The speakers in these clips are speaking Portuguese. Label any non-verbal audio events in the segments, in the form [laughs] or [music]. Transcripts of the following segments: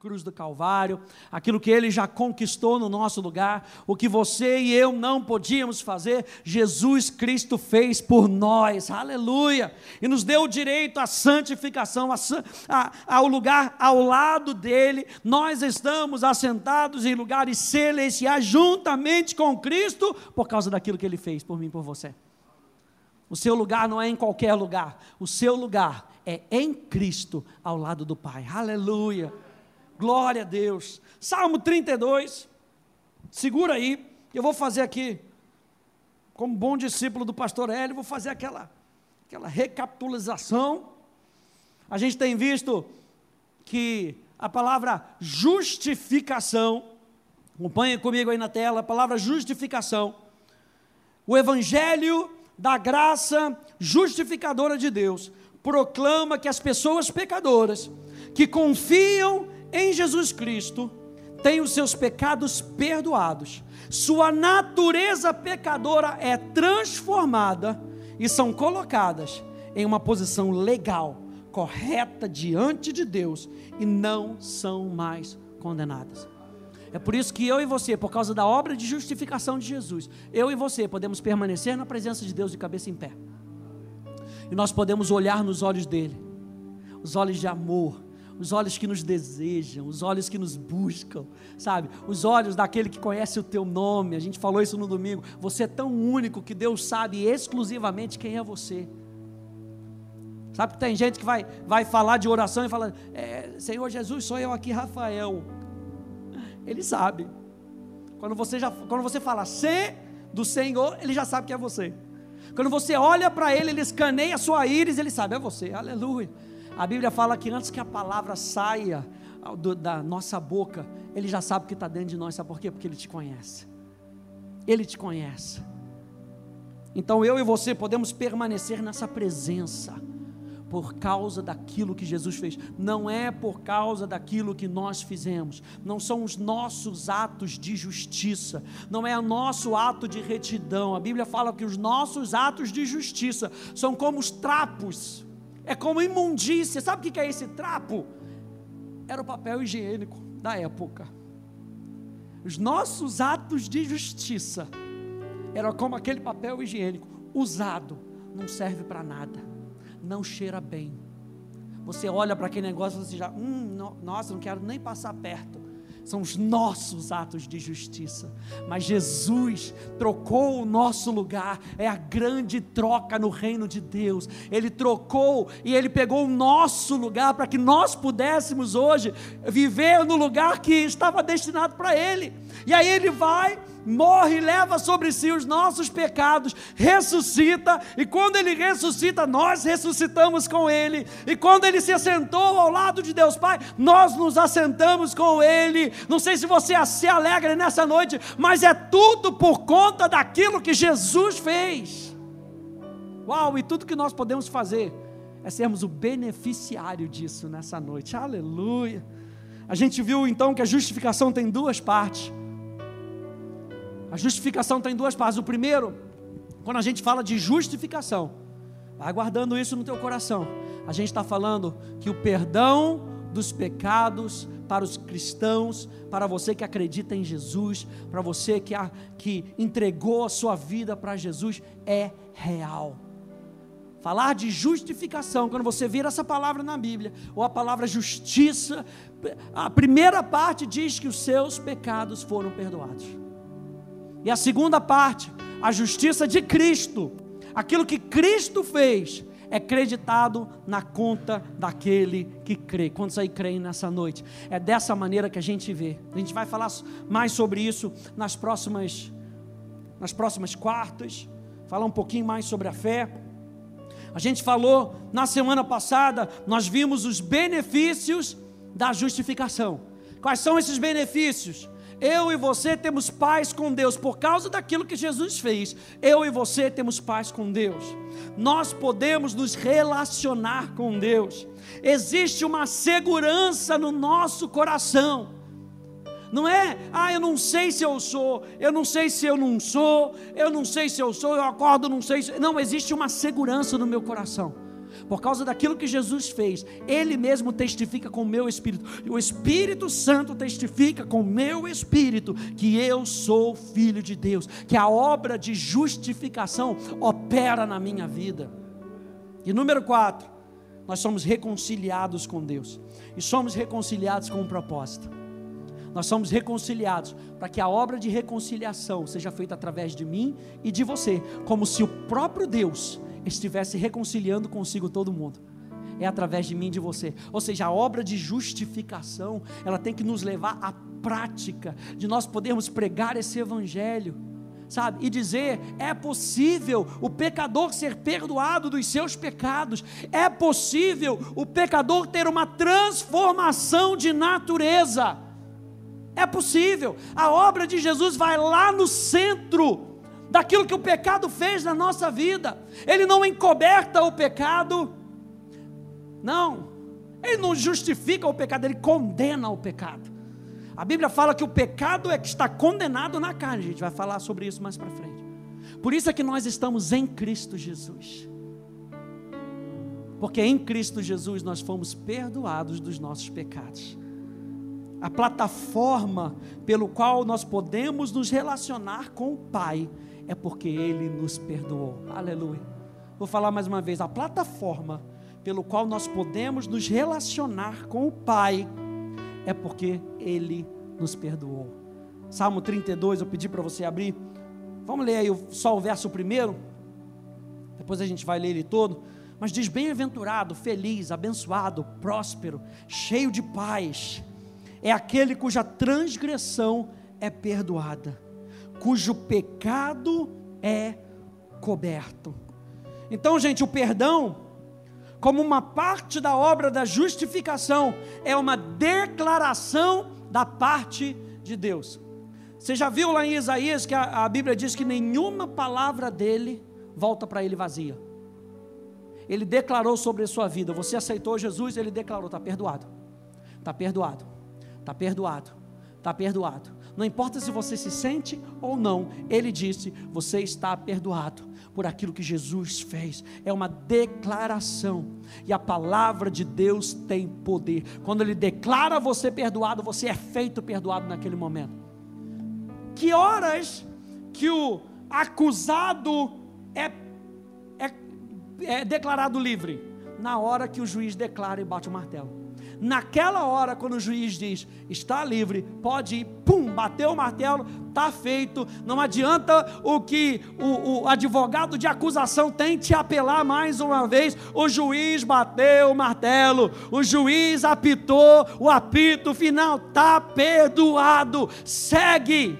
cruz do Calvário, aquilo que ele já conquistou no nosso lugar, o que você e eu não podíamos fazer, Jesus Cristo fez por nós, aleluia, e nos deu o direito à santificação, a, a, ao lugar ao lado dele, nós estamos assentados em lugares celestiais, juntamente com Cristo, por causa daquilo que ele fez por mim e por você. O seu lugar não é em qualquer lugar, o seu lugar é em Cristo, ao lado do Pai, aleluia. Glória a Deus. Salmo 32. Segura aí. Eu vou fazer aqui, como bom discípulo do pastor Hélio, vou fazer aquela, aquela recapitulação. A gente tem visto que a palavra justificação, acompanhe comigo aí na tela, a palavra justificação, o evangelho da graça justificadora de Deus, proclama que as pessoas pecadoras que confiam em Jesus Cristo, tem os seus pecados perdoados, sua natureza pecadora é transformada e são colocadas em uma posição legal, correta diante de Deus e não são mais condenadas. É por isso que eu e você, por causa da obra de justificação de Jesus, eu e você podemos permanecer na presença de Deus de cabeça em pé. E nós podemos olhar nos olhos dele, os olhos de amor, os olhos que nos desejam, os olhos que nos buscam, sabe? Os olhos daquele que conhece o teu nome. A gente falou isso no domingo. Você é tão único que Deus sabe exclusivamente quem é você. Sabe que tem gente que vai, vai falar de oração e fala: é, Senhor Jesus, sou eu aqui, Rafael. Ele sabe. Quando você, já, quando você fala C do Senhor, ele já sabe que é você. Quando você olha para ele, ele escaneia a sua íris, ele sabe, é você. Aleluia. A Bíblia fala que antes que a palavra saia do, da nossa boca, Ele já sabe o que está dentro de nós, sabe por quê? Porque Ele te conhece. Ele te conhece. Então eu e você podemos permanecer nessa presença por causa daquilo que Jesus fez, não é por causa daquilo que nós fizemos, não são os nossos atos de justiça, não é o nosso ato de retidão. A Bíblia fala que os nossos atos de justiça são como os trapos é como imundícia. Sabe o que é esse trapo? Era o papel higiênico da época. Os nossos atos de justiça eram como aquele papel higiênico usado, não serve para nada, não cheira bem. Você olha para aquele negócio e você já, hum, nossa, não quero nem passar perto são os nossos atos de justiça. Mas Jesus trocou o nosso lugar, é a grande troca no reino de Deus. Ele trocou e ele pegou o nosso lugar para que nós pudéssemos hoje viver no lugar que estava destinado para ele. E aí ele vai morre, leva sobre si os nossos pecados, ressuscita, e quando ele ressuscita, nós ressuscitamos com ele, e quando ele se assentou ao lado de Deus Pai, nós nos assentamos com ele. Não sei se você se alegra nessa noite, mas é tudo por conta daquilo que Jesus fez. Uau, e tudo que nós podemos fazer é sermos o beneficiário disso nessa noite. Aleluia. A gente viu então que a justificação tem duas partes. A justificação está em duas partes. O primeiro, quando a gente fala de justificação, vai guardando isso no teu coração. A gente está falando que o perdão dos pecados para os cristãos, para você que acredita em Jesus, para você que, a, que entregou a sua vida para Jesus, é real. Falar de justificação, quando você vira essa palavra na Bíblia, ou a palavra justiça, a primeira parte diz que os seus pecados foram perdoados. E a segunda parte, a justiça de Cristo, aquilo que Cristo fez, é creditado na conta daquele que crê. Quantos aí creem nessa noite? É dessa maneira que a gente vê. A gente vai falar mais sobre isso nas próximas, nas próximas quartas, falar um pouquinho mais sobre a fé. A gente falou na semana passada, nós vimos os benefícios da justificação. Quais são esses benefícios? Eu e você temos paz com Deus por causa daquilo que Jesus fez. Eu e você temos paz com Deus. Nós podemos nos relacionar com Deus. Existe uma segurança no nosso coração. Não é, ah, eu não sei se eu sou, eu não sei se eu não sou, eu não sei se eu sou, eu acordo, não sei se. Não, existe uma segurança no meu coração por causa daquilo que Jesus fez, Ele mesmo testifica com o meu espírito, e o Espírito Santo testifica com o meu espírito que eu sou filho de Deus, que a obra de justificação opera na minha vida. E número 4, nós somos reconciliados com Deus, e somos reconciliados com um propósito. Nós somos reconciliados para que a obra de reconciliação seja feita através de mim e de você, como se o próprio Deus estivesse reconciliando consigo todo mundo. É através de mim e de você. Ou seja, a obra de justificação, ela tem que nos levar à prática de nós podermos pregar esse evangelho sabe? E dizer: é possível o pecador ser perdoado dos seus pecados, é possível o pecador ter uma transformação de natureza. É possível. A obra de Jesus vai lá no centro daquilo que o pecado fez na nossa vida. Ele não encoberta o pecado. Não. Ele não justifica o pecado, ele condena o pecado. A Bíblia fala que o pecado é que está condenado na carne. A gente vai falar sobre isso mais para frente. Por isso é que nós estamos em Cristo Jesus. Porque em Cristo Jesus nós fomos perdoados dos nossos pecados a plataforma pelo qual nós podemos nos relacionar com o Pai é porque Ele nos perdoou. Aleluia. Vou falar mais uma vez: a plataforma pelo qual nós podemos nos relacionar com o Pai é porque Ele nos perdoou. Salmo 32, eu pedi para você abrir. Vamos ler aí só o verso primeiro. Depois a gente vai ler ele todo. Mas diz: Bem-aventurado, feliz, abençoado, próspero, cheio de paz é aquele cuja transgressão é perdoada, cujo pecado é coberto. Então, gente, o perdão, como uma parte da obra da justificação, é uma declaração da parte de Deus. Você já viu lá em Isaías que a, a Bíblia diz que nenhuma palavra dele volta para ele vazia. Ele declarou sobre a sua vida. Você aceitou Jesus, ele declarou: está perdoado. Está perdoado Está perdoado, está perdoado. Não importa se você se sente ou não, ele disse: Você está perdoado por aquilo que Jesus fez. É uma declaração, e a palavra de Deus tem poder. Quando ele declara você perdoado, você é feito perdoado naquele momento. Que horas que o acusado é, é, é declarado livre? Na hora que o juiz declara e bate o martelo. Naquela hora, quando o juiz diz, está livre, pode ir, pum, bateu o martelo, está feito. Não adianta o que o, o advogado de acusação tente apelar mais uma vez. O juiz bateu o martelo, o juiz apitou o apito final, está perdoado. Segue,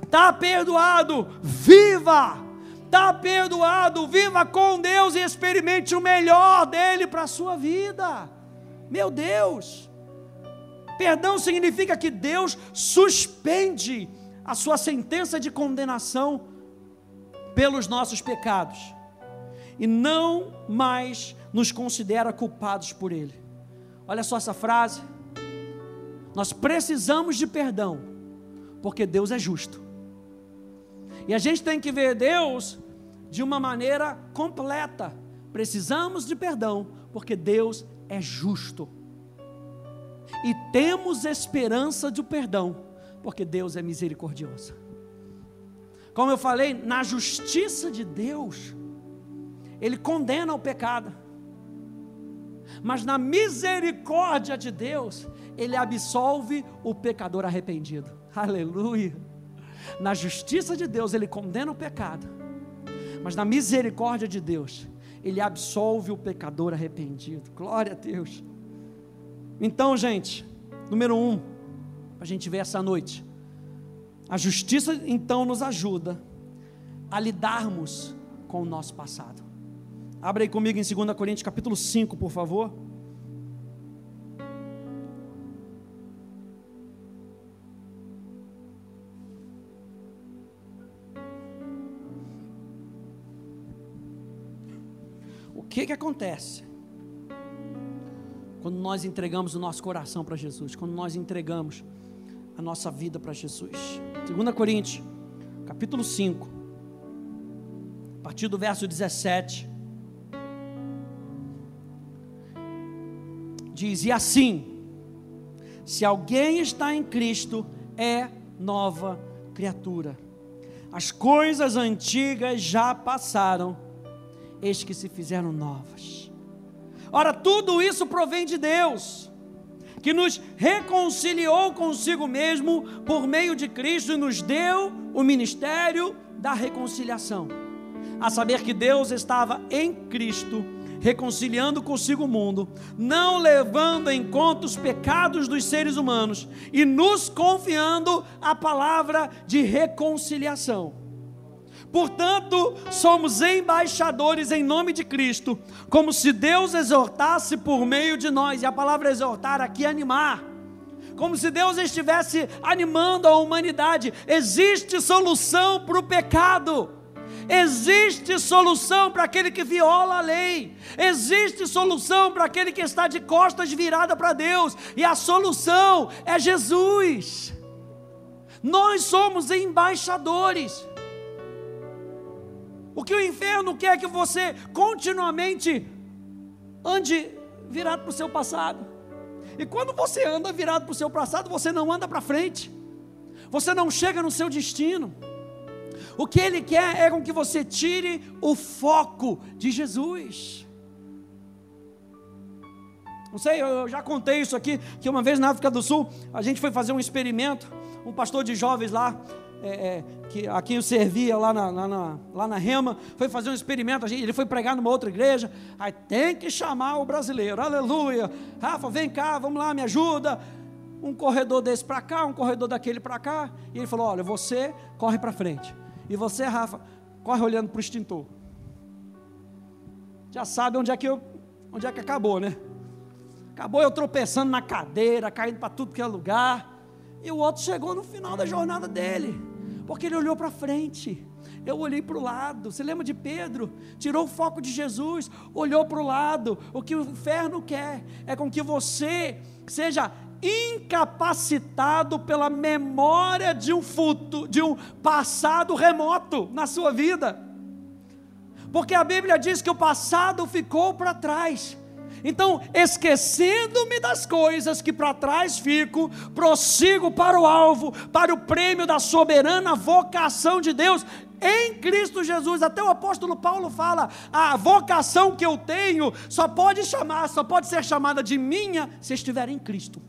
está perdoado, viva está perdoado, viva com Deus e experimente o melhor dele para a sua vida. Meu Deus! Perdão significa que Deus suspende a sua sentença de condenação pelos nossos pecados e não mais nos considera culpados por ele. Olha só essa frase. Nós precisamos de perdão, porque Deus é justo. E a gente tem que ver Deus de uma maneira completa. Precisamos de perdão, porque Deus é justo. E temos esperança de perdão, porque Deus é misericordioso. Como eu falei, na justiça de Deus, Ele condena o pecado, mas na misericórdia de Deus, Ele absolve o pecador arrependido. [laughs] Aleluia! Na justiça de Deus, Ele condena o pecado, mas na misericórdia de Deus, ele absolve o pecador arrependido. Glória a Deus. Então, gente, número um, a gente vê essa noite. A justiça então nos ajuda a lidarmos com o nosso passado. Abra aí comigo em 2 Coríntios capítulo 5, por favor. Que, que acontece? Quando nós entregamos o nosso coração para Jesus, quando nós entregamos a nossa vida para Jesus. 2 Coríntios, capítulo 5, a partir do verso 17. diz: E assim, se alguém está em Cristo, é nova criatura. As coisas antigas já passaram, eis que se fizeram novas. Ora, tudo isso provém de Deus, que nos reconciliou consigo mesmo por meio de Cristo e nos deu o ministério da reconciliação. A saber que Deus estava em Cristo reconciliando consigo o mundo, não levando em conta os pecados dos seres humanos e nos confiando a palavra de reconciliação. Portanto, somos embaixadores em nome de Cristo, como se Deus exortasse por meio de nós, e a palavra exortar aqui é animar como se Deus estivesse animando a humanidade. Existe solução para o pecado. Existe solução para aquele que viola a lei. Existe solução para aquele que está de costas virada para Deus. E a solução é Jesus. Nós somos embaixadores. O que o inferno quer é que você continuamente ande virado para o seu passado. E quando você anda virado para o seu passado, você não anda para frente. Você não chega no seu destino. O que ele quer é com que você tire o foco de Jesus. Não sei, eu já contei isso aqui, que uma vez na África do Sul, a gente foi fazer um experimento, um pastor de jovens lá, é, é, que a quem eu servia lá na, lá na, lá na Rema, foi fazer um experimento, gente, ele foi pregar numa outra igreja, aí tem que chamar o brasileiro, aleluia, Rafa, vem cá, vamos lá, me ajuda, um corredor desse para cá, um corredor daquele para cá, e ele falou, olha, você corre para frente, e você, Rafa, corre olhando para o extintor. Já sabe onde é que eu, onde é que acabou, né? Acabou eu tropeçando na cadeira, caindo para tudo que é lugar. E o outro chegou no final da jornada dele, porque ele olhou para frente. Eu olhei para o lado. Você lembra de Pedro? Tirou o foco de Jesus, olhou para o lado. O que o inferno quer é com que você seja incapacitado pela memória de um futuro, de um passado remoto na sua vida. Porque a Bíblia diz que o passado ficou para trás. Então, esquecendo-me das coisas que para trás fico, prossigo para o alvo, para o prêmio da soberana vocação de Deus em Cristo Jesus. Até o apóstolo Paulo fala: a vocação que eu tenho só pode chamar, só pode ser chamada de minha se estiver em Cristo.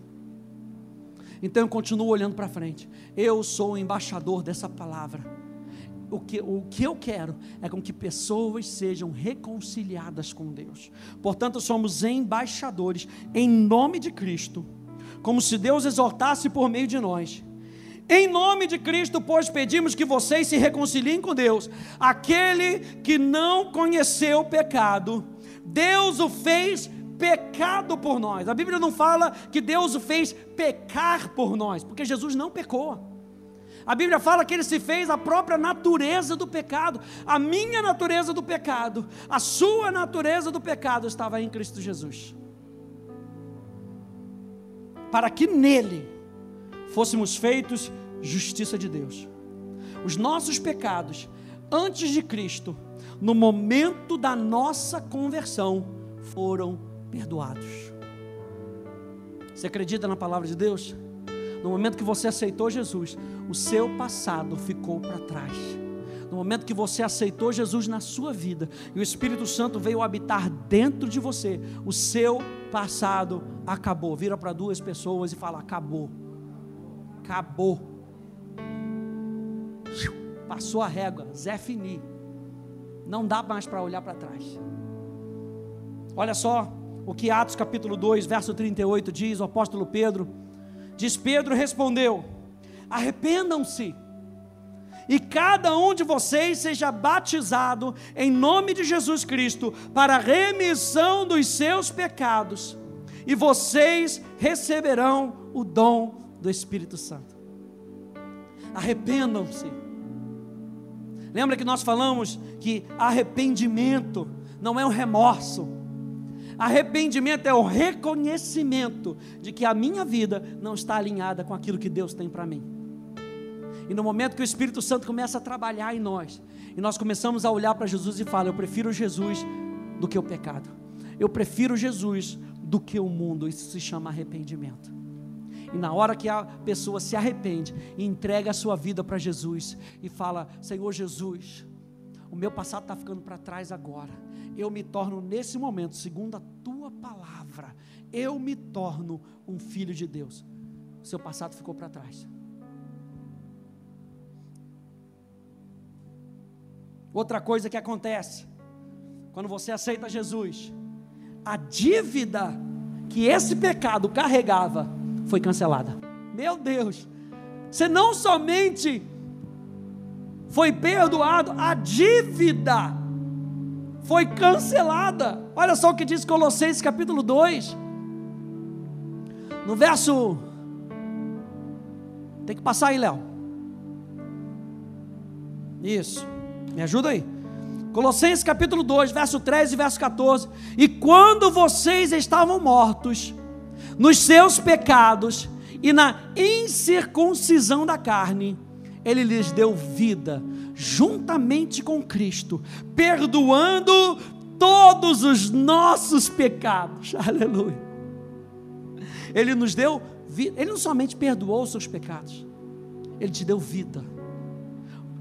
Então eu continuo olhando para frente. Eu sou o embaixador dessa palavra. O que, o que eu quero é com que pessoas sejam reconciliadas com Deus. Portanto, somos embaixadores em nome de Cristo, como se Deus exortasse por meio de nós. Em nome de Cristo, pois pedimos que vocês se reconciliem com Deus. Aquele que não conheceu o pecado, Deus o fez pecado por nós. A Bíblia não fala que Deus o fez pecar por nós, porque Jesus não pecou. A Bíblia fala que ele se fez a própria natureza do pecado, a minha natureza do pecado, a sua natureza do pecado estava em Cristo Jesus. Para que nele fôssemos feitos justiça de Deus. Os nossos pecados, antes de Cristo, no momento da nossa conversão, foram perdoados. Você acredita na palavra de Deus? No momento que você aceitou Jesus, o seu passado ficou para trás. No momento que você aceitou Jesus na sua vida e o Espírito Santo veio habitar dentro de você, o seu passado acabou. Vira para duas pessoas e fala: acabou. Acabou. Passou a régua, Zé Fini. Não dá mais para olhar para trás. Olha só, o que Atos capítulo 2, verso 38 diz, o apóstolo Pedro, diz: Pedro respondeu: Arrependam-se, e cada um de vocês seja batizado em nome de Jesus Cristo para a remissão dos seus pecados, e vocês receberão o dom do Espírito Santo. Arrependam-se. Lembra que nós falamos que arrependimento não é um remorso, Arrependimento é o reconhecimento de que a minha vida não está alinhada com aquilo que Deus tem para mim. E no momento que o Espírito Santo começa a trabalhar em nós, e nós começamos a olhar para Jesus e falar: Eu prefiro Jesus do que o pecado. Eu prefiro Jesus do que o mundo. Isso se chama arrependimento. E na hora que a pessoa se arrepende e entrega a sua vida para Jesus e fala: Senhor Jesus, o meu passado está ficando para trás agora. Eu me torno nesse momento, segundo a tua palavra, eu me torno um filho de Deus. O seu passado ficou para trás. Outra coisa que acontece, quando você aceita Jesus, a dívida que esse pecado carregava foi cancelada. Meu Deus, você não somente foi perdoado, a dívida foi cancelada. Olha só o que diz Colossenses capítulo 2, no verso. Tem que passar aí, Léo. Isso. Me ajuda aí. Colossenses capítulo 2, verso 13 e verso 14. E quando vocês estavam mortos nos seus pecados e na incircuncisão da carne, ele lhes deu vida juntamente com Cristo, perdoando todos os nossos pecados. [laughs] Aleluia. Ele nos deu vida. Ele não somente perdoou os seus pecados, ele te deu vida.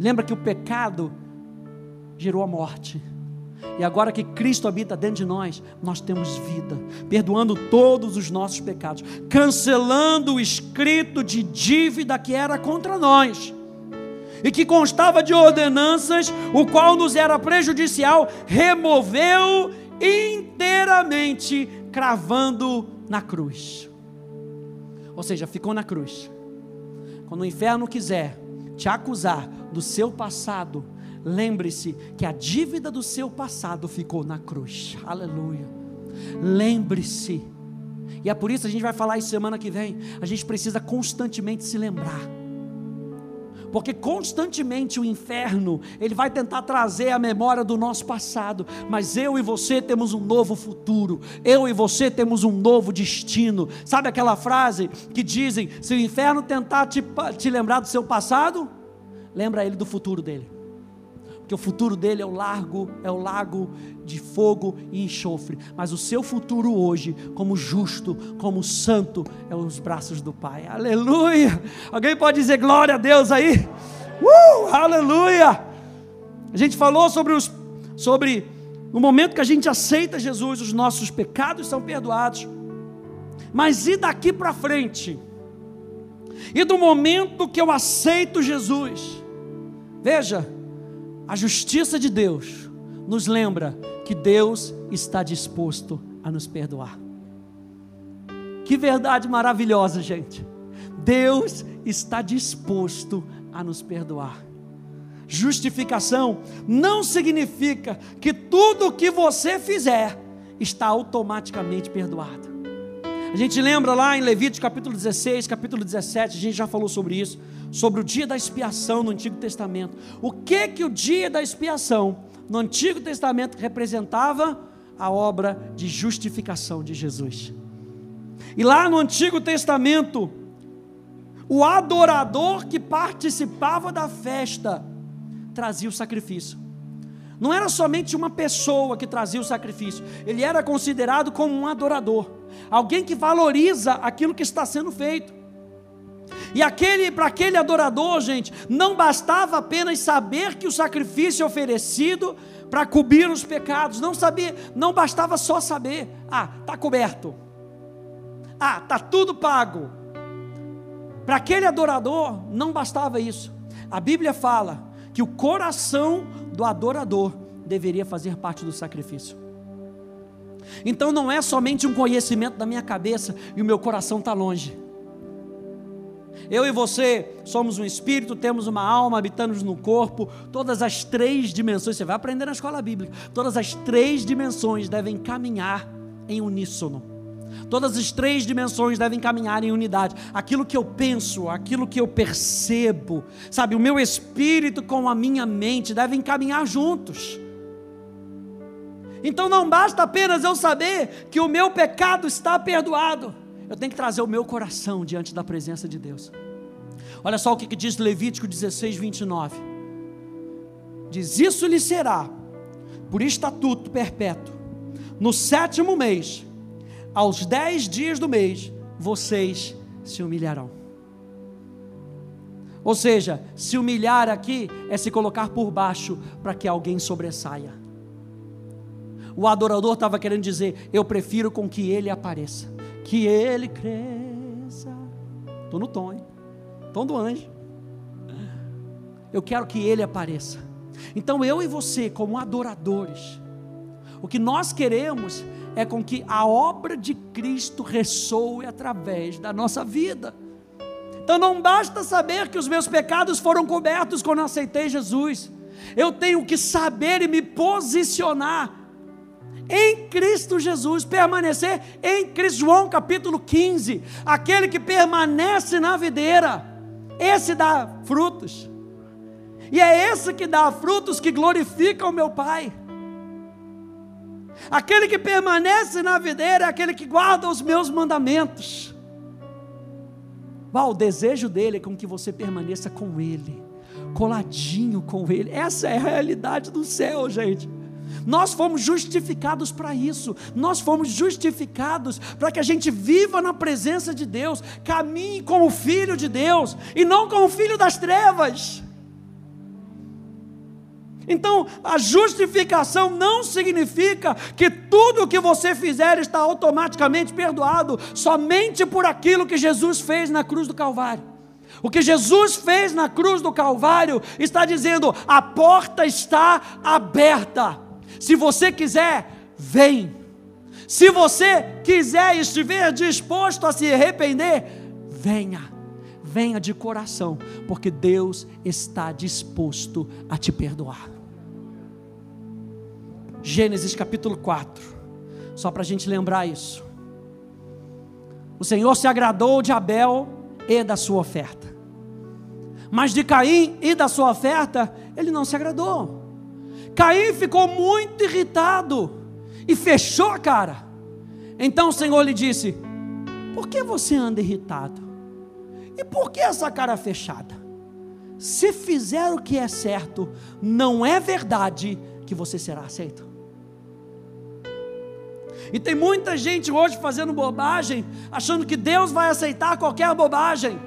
Lembra que o pecado gerou a morte. E agora que Cristo habita dentro de nós, nós temos vida, perdoando todos os nossos pecados, cancelando o escrito de dívida que era contra nós e que constava de ordenanças, o qual nos era prejudicial, removeu inteiramente, cravando na cruz. Ou seja, ficou na cruz. Quando o inferno quiser te acusar do seu passado, Lembre-se que a dívida do seu passado ficou na cruz. Aleluia. Lembre-se. E é por isso que a gente vai falar isso semana que vem. A gente precisa constantemente se lembrar. Porque constantemente o inferno, ele vai tentar trazer a memória do nosso passado, mas eu e você temos um novo futuro. Eu e você temos um novo destino. Sabe aquela frase que dizem: se o inferno tentar te, te lembrar do seu passado, lembra ele do futuro dele que o futuro dele é o largo, é o lago de fogo e enxofre, mas o seu futuro hoje, como justo, como santo, é os braços do Pai. Aleluia! Alguém pode dizer glória a Deus aí? Uh, aleluia! A gente falou sobre os sobre no momento que a gente aceita Jesus, os nossos pecados são perdoados. Mas e daqui para frente? E do momento que eu aceito Jesus? Veja, a justiça de Deus nos lembra que Deus está disposto a nos perdoar. Que verdade maravilhosa, gente. Deus está disposto a nos perdoar. Justificação não significa que tudo o que você fizer está automaticamente perdoado. A gente lembra lá em Levítico capítulo 16, capítulo 17, a gente já falou sobre isso sobre o dia da expiação no Antigo Testamento. O que que o dia da expiação no Antigo Testamento representava? A obra de justificação de Jesus. E lá no Antigo Testamento, o adorador que participava da festa trazia o sacrifício. Não era somente uma pessoa que trazia o sacrifício, ele era considerado como um adorador, alguém que valoriza aquilo que está sendo feito. E aquele para aquele adorador, gente, não bastava apenas saber que o sacrifício é oferecido para cobrir os pecados, não sabia, não bastava só saber, ah, tá coberto. Ah, tá tudo pago. Para aquele adorador não bastava isso. A Bíblia fala que o coração do adorador deveria fazer parte do sacrifício. Então não é somente um conhecimento da minha cabeça e o meu coração está longe. Eu e você somos um espírito, temos uma alma, habitamos no corpo. Todas as três dimensões, você vai aprender na escola bíblica, todas as três dimensões devem caminhar em uníssono. Todas as três dimensões devem caminhar em unidade. Aquilo que eu penso, aquilo que eu percebo, sabe, o meu espírito com a minha mente devem caminhar juntos. Então não basta apenas eu saber que o meu pecado está perdoado eu tenho que trazer o meu coração diante da presença de Deus. Olha só o que diz Levítico 16, 29. Diz: Isso lhe será por estatuto perpétuo. No sétimo mês aos dez dias do mês, vocês se humilharão. Ou seja, se humilhar aqui é se colocar por baixo para que alguém sobressaia. O adorador estava querendo dizer: Eu prefiro com que ele apareça, que ele cresça. Estou no tom, hein? Tom do anjo. Eu quero que ele apareça. Então eu e você, como adoradores, o que nós queremos é com que a obra de Cristo ressoe através da nossa vida. Então não basta saber que os meus pecados foram cobertos quando aceitei Jesus. Eu tenho que saber e me posicionar em Cristo Jesus, permanecer em Cristo. João capítulo 15: aquele que permanece na videira, esse dá frutos, e é esse que dá frutos que glorifica o meu Pai. Aquele que permanece na videira é aquele que guarda os meus mandamentos. O desejo dele é com que você permaneça com ele, coladinho com ele. Essa é a realidade do céu, gente. Nós fomos justificados para isso. Nós fomos justificados para que a gente viva na presença de Deus, caminhe como filho de Deus e não como filho das trevas. Então, a justificação não significa que tudo o que você fizer está automaticamente perdoado, somente por aquilo que Jesus fez na cruz do Calvário. O que Jesus fez na cruz do Calvário está dizendo: a porta está aberta. Se você quiser, vem. Se você quiser e estiver disposto a se arrepender, venha. Venha de coração, porque Deus está disposto a te perdoar. Gênesis capítulo 4, só para a gente lembrar isso. O Senhor se agradou de Abel e da sua oferta, mas de Caim e da sua oferta, ele não se agradou. Caim ficou muito irritado e fechou a cara. Então o Senhor lhe disse: Por que você anda irritado? E por que essa cara fechada? Se fizer o que é certo, não é verdade que você será aceito. E tem muita gente hoje fazendo bobagem, achando que Deus vai aceitar qualquer bobagem.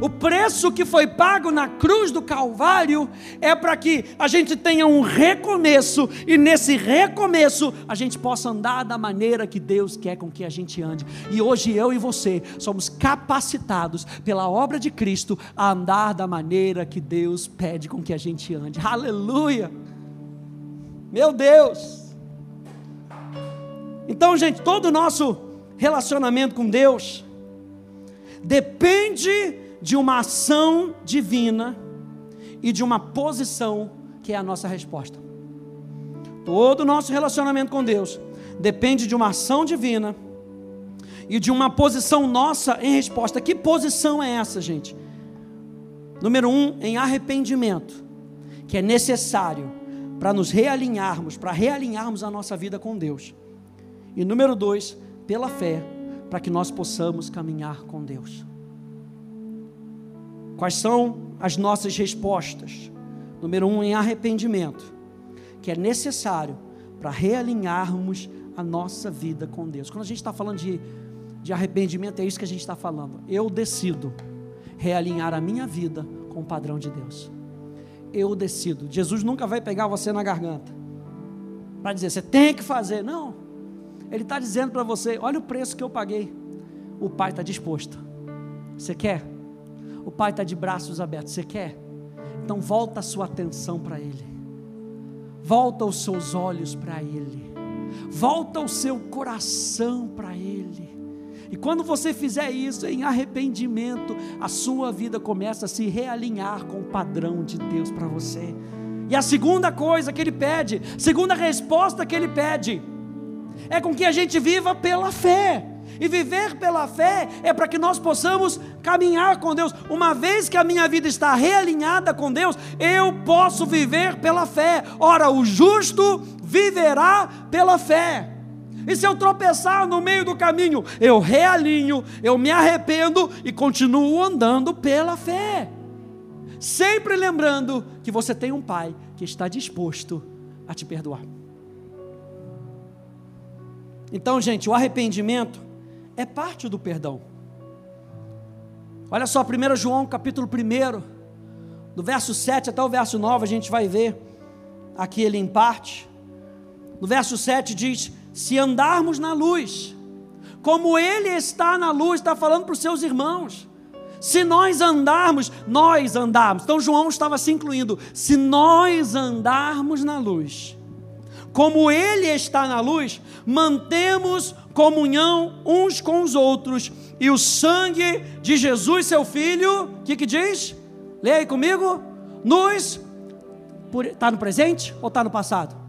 O preço que foi pago na cruz do Calvário é para que a gente tenha um recomeço, e nesse recomeço a gente possa andar da maneira que Deus quer com que a gente ande. E hoje eu e você somos capacitados pela obra de Cristo a andar da maneira que Deus pede com que a gente ande. Aleluia! Meu Deus! Então, gente, todo o nosso relacionamento com Deus depende de uma ação divina e de uma posição que é a nossa resposta. Todo o nosso relacionamento com Deus depende de uma ação divina e de uma posição nossa em resposta. Que posição é essa, gente? Número um, em arrependimento, que é necessário para nos realinharmos, para realinharmos a nossa vida com Deus. E número dois, pela fé, para que nós possamos caminhar com Deus. Quais são as nossas respostas? Número um, em arrependimento, que é necessário para realinharmos a nossa vida com Deus. Quando a gente está falando de, de arrependimento, é isso que a gente está falando. Eu decido realinhar a minha vida com o padrão de Deus. Eu decido. Jesus nunca vai pegar você na garganta para dizer, você tem que fazer. Não. Ele está dizendo para você: olha o preço que eu paguei. O Pai está disposto. Você quer? O Pai está de braços abertos. Você quer? Então volta a sua atenção para Ele. Volta os seus olhos para Ele. Volta o seu coração para Ele. E quando você fizer isso em arrependimento, a sua vida começa a se realinhar com o padrão de Deus para você. E a segunda coisa que Ele pede, segunda resposta que Ele pede, é com que a gente viva pela fé. E viver pela fé é para que nós possamos caminhar com Deus. Uma vez que a minha vida está realinhada com Deus, eu posso viver pela fé. Ora, o justo viverá pela fé. E se eu tropeçar no meio do caminho, eu realinho, eu me arrependo e continuo andando pela fé. Sempre lembrando que você tem um Pai que está disposto a te perdoar. Então, gente, o arrependimento é parte do perdão. Olha só, 1 João capítulo 1, do verso 7 até o verso 9, a gente vai ver aqui ele em parte. No verso 7 diz: Se andarmos na luz, como ele está na luz, está falando para os seus irmãos. Se nós andarmos, nós andarmos. Então João estava se incluindo. Se nós andarmos na luz, como ele está na luz, mantemos comunhão uns com os outros, e o sangue de Jesus, seu filho, o que, que diz? Leia aí comigo. Nos. Está no presente ou está no passado?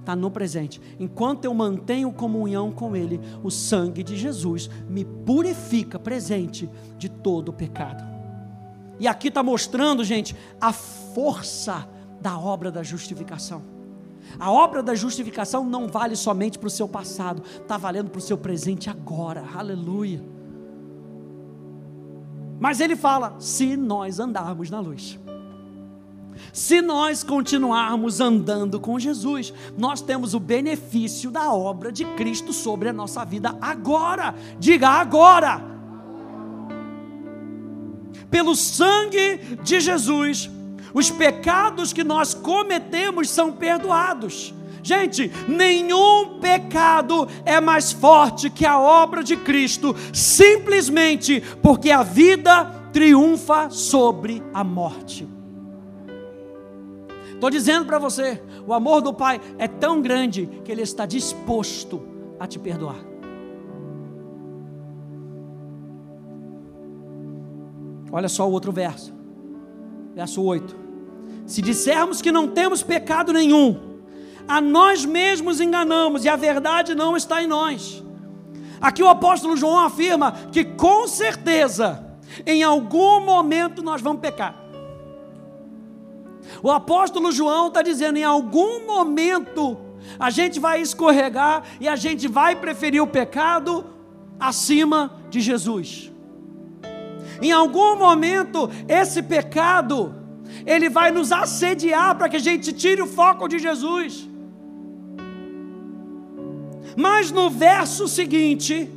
está no presente. Enquanto eu mantenho comunhão com Ele, o sangue de Jesus me purifica presente de todo o pecado. E aqui está mostrando, gente, a força da obra da justificação. A obra da justificação não vale somente para o seu passado, está valendo para o seu presente agora. Aleluia. Mas ele fala: se nós andarmos na luz. Se nós continuarmos andando com Jesus, nós temos o benefício da obra de Cristo sobre a nossa vida agora. Diga agora. Pelo sangue de Jesus, os pecados que nós cometemos são perdoados. Gente, nenhum pecado é mais forte que a obra de Cristo, simplesmente porque a vida triunfa sobre a morte. Estou dizendo para você: o amor do Pai é tão grande que Ele está disposto a te perdoar. Olha só o outro verso, verso 8: Se dissermos que não temos pecado nenhum, a nós mesmos enganamos e a verdade não está em nós. Aqui o apóstolo João afirma que com certeza, em algum momento nós vamos pecar. O apóstolo João está dizendo: em algum momento a gente vai escorregar e a gente vai preferir o pecado acima de Jesus. Em algum momento esse pecado ele vai nos assediar para que a gente tire o foco de Jesus. Mas no verso seguinte,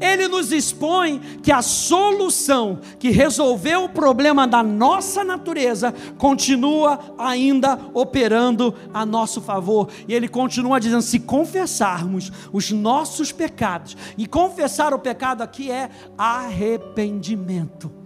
ele nos expõe que a solução que resolveu o problema da nossa natureza continua ainda operando a nosso favor. E ele continua dizendo: se confessarmos os nossos pecados, e confessar o pecado aqui é arrependimento.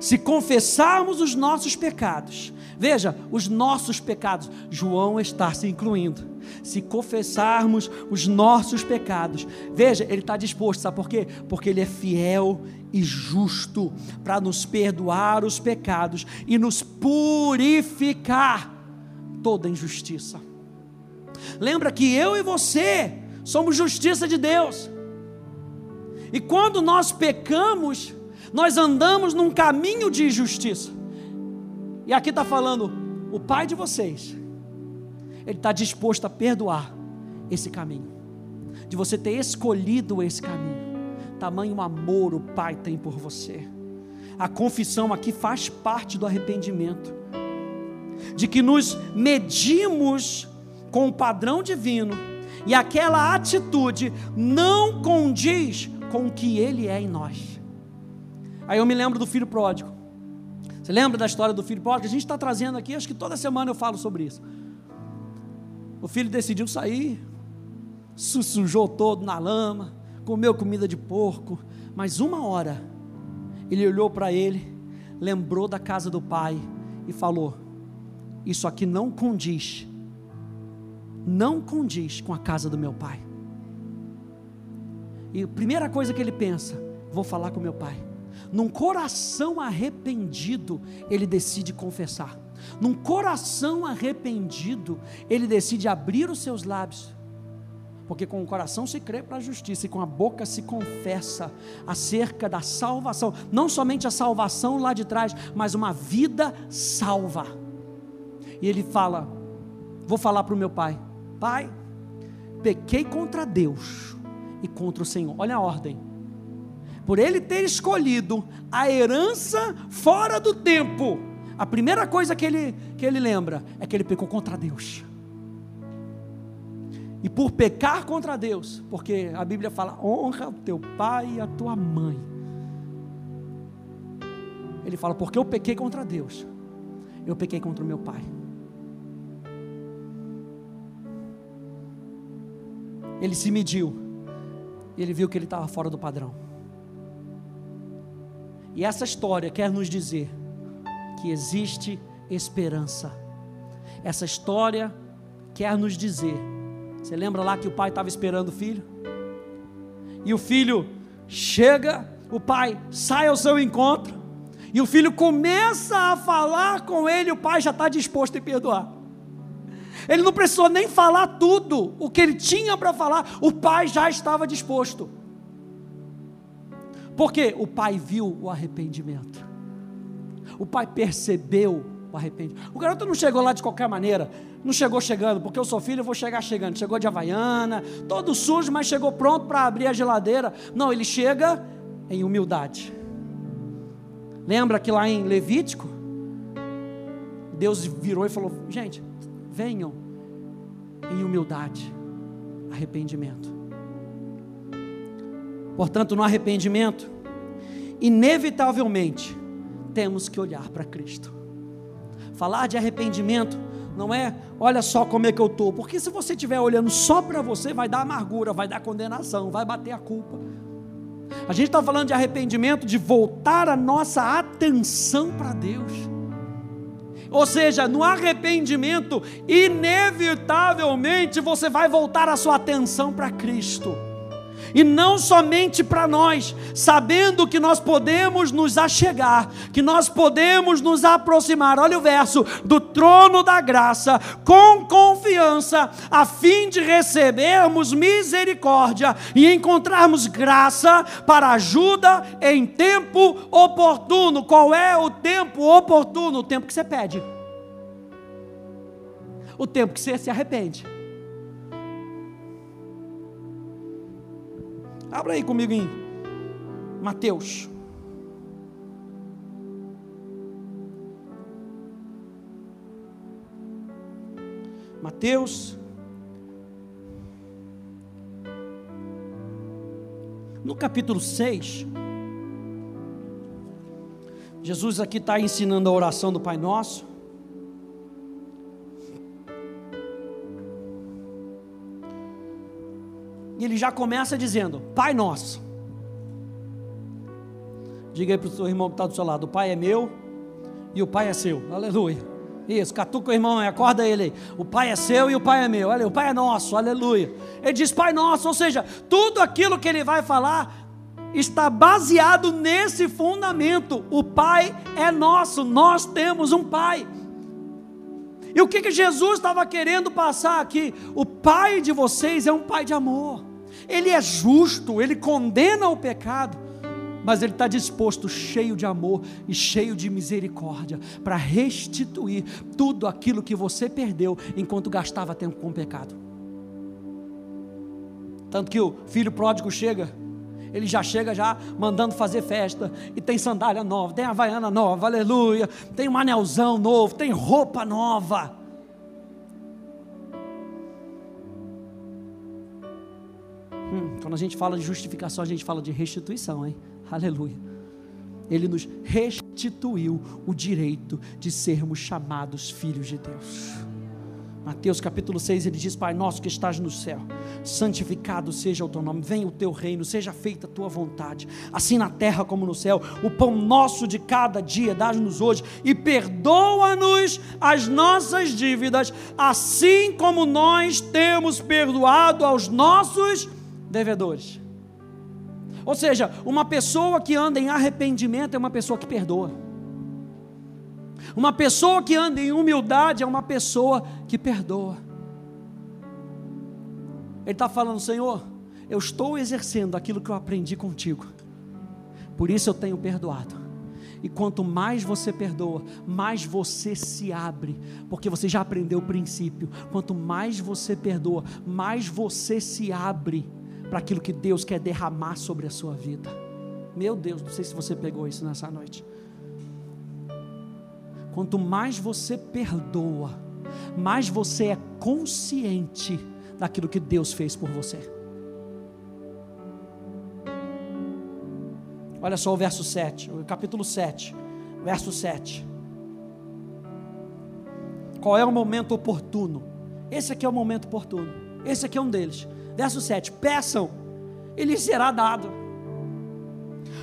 Se confessarmos os nossos pecados, veja, os nossos pecados, João está se incluindo se confessarmos os nossos pecados. Veja, Ele está disposto, sabe por quê? Porque Ele é fiel e justo para nos perdoar os pecados e nos purificar toda injustiça. Lembra que eu e você somos justiça de Deus. E quando nós pecamos, nós andamos num caminho de injustiça. E aqui está falando, o pai de vocês ele está disposto a perdoar esse caminho, de você ter escolhido esse caminho. Tamanho amor o Pai tem por você. A confissão aqui faz parte do arrependimento, de que nos medimos com o padrão divino e aquela atitude não condiz com o que Ele é em nós. Aí eu me lembro do filho pródigo. Você lembra da história do filho pródigo? A gente está trazendo aqui, acho que toda semana eu falo sobre isso. O filho decidiu sair, se sujou todo na lama, comeu comida de porco, mas uma hora ele olhou para ele, lembrou da casa do pai e falou: Isso aqui não condiz, não condiz com a casa do meu pai. E a primeira coisa que ele pensa: Vou falar com meu pai. Num coração arrependido, ele decide confessar. Num coração arrependido, ele decide abrir os seus lábios. Porque com o coração se crê para a justiça e com a boca se confessa acerca da salvação, não somente a salvação lá de trás, mas uma vida salva. E ele fala: Vou falar para o meu pai, pai, pequei contra Deus e contra o Senhor. Olha a ordem. Por ele ter escolhido a herança fora do tempo, a primeira coisa que ele, que ele lembra é que ele pecou contra Deus. E por pecar contra Deus, porque a Bíblia fala: honra o teu pai e a tua mãe. Ele fala: porque eu pequei contra Deus, eu pequei contra o meu pai. Ele se mediu, e ele viu que ele estava fora do padrão. E essa história quer nos dizer que existe esperança. Essa história quer nos dizer você lembra lá que o pai estava esperando o filho? E o filho chega, o pai sai ao seu encontro, e o filho começa a falar com ele, o pai já está disposto a perdoar. Ele não precisou nem falar tudo o que ele tinha para falar, o pai já estava disposto. Porque o pai viu o arrependimento, o pai percebeu o arrependimento. O garoto não chegou lá de qualquer maneira, não chegou chegando, porque eu sou filho, eu vou chegar chegando. Chegou de Havaiana, todo sujo, mas chegou pronto para abrir a geladeira. Não, ele chega em humildade. Lembra que lá em Levítico, Deus virou e falou: Gente, venham em humildade, arrependimento. Portanto, no arrependimento, inevitavelmente, temos que olhar para Cristo. Falar de arrependimento não é, olha só como é que eu estou, porque se você estiver olhando só para você, vai dar amargura, vai dar condenação, vai bater a culpa. A gente está falando de arrependimento, de voltar a nossa atenção para Deus. Ou seja, no arrependimento, inevitavelmente você vai voltar a sua atenção para Cristo e não somente para nós, sabendo que nós podemos nos achegar, que nós podemos nos aproximar. Olha o verso: do trono da graça, com confiança, a fim de recebermos misericórdia e encontrarmos graça para ajuda em tempo oportuno. Qual é o tempo oportuno? O tempo que você pede, o tempo que você se arrepende. Abra aí comigo em Mateus. Mateus. No capítulo 6, Jesus aqui está ensinando a oração do Pai Nosso. E ele já começa dizendo: Pai nosso. Diga aí para o seu irmão que está do seu lado: O Pai é meu e o Pai é seu. Aleluia. Isso, catuca o irmão, acorda ele aí. O Pai é seu e o Pai é meu. Olha, o Pai é nosso, aleluia. Ele diz Pai nosso, ou seja, tudo aquilo que ele vai falar está baseado nesse fundamento. O Pai é nosso, nós temos um Pai. E o que, que Jesus estava querendo passar aqui? O Pai de vocês é um Pai de amor. Ele é justo, ele condena o pecado, mas ele está disposto, cheio de amor e cheio de misericórdia, para restituir tudo aquilo que você perdeu enquanto gastava tempo com o pecado. Tanto que o filho pródigo chega, ele já chega já mandando fazer festa, e tem sandália nova, tem havaiana nova, aleluia, tem um anelzão novo, tem roupa nova. Quando a gente fala de justificação, a gente fala de restituição, hein? Aleluia. Ele nos restituiu o direito de sermos chamados filhos de Deus. Mateus capítulo 6, ele diz: Pai nosso que estás no céu, santificado seja o teu nome, venha o teu reino, seja feita a tua vontade, assim na terra como no céu. O pão nosso de cada dia dá-nos hoje e perdoa-nos as nossas dívidas, assim como nós temos perdoado aos nossos devedores. Ou seja, uma pessoa que anda em arrependimento é uma pessoa que perdoa. Uma pessoa que anda em humildade é uma pessoa que perdoa. Ele está falando, Senhor, eu estou exercendo aquilo que eu aprendi contigo, por isso eu tenho perdoado. E quanto mais você perdoa, mais você se abre, porque você já aprendeu o princípio. Quanto mais você perdoa, mais você se abre para aquilo que Deus quer derramar sobre a sua vida. Meu Deus, não sei se você pegou isso nessa noite. Quanto mais você perdoa, mais você é consciente daquilo que Deus fez por você. Olha só o verso 7, o capítulo 7, verso 7. Qual é o momento oportuno? Esse aqui é o momento oportuno. Esse aqui é um deles. Verso 7: Peçam, e lhes será dado.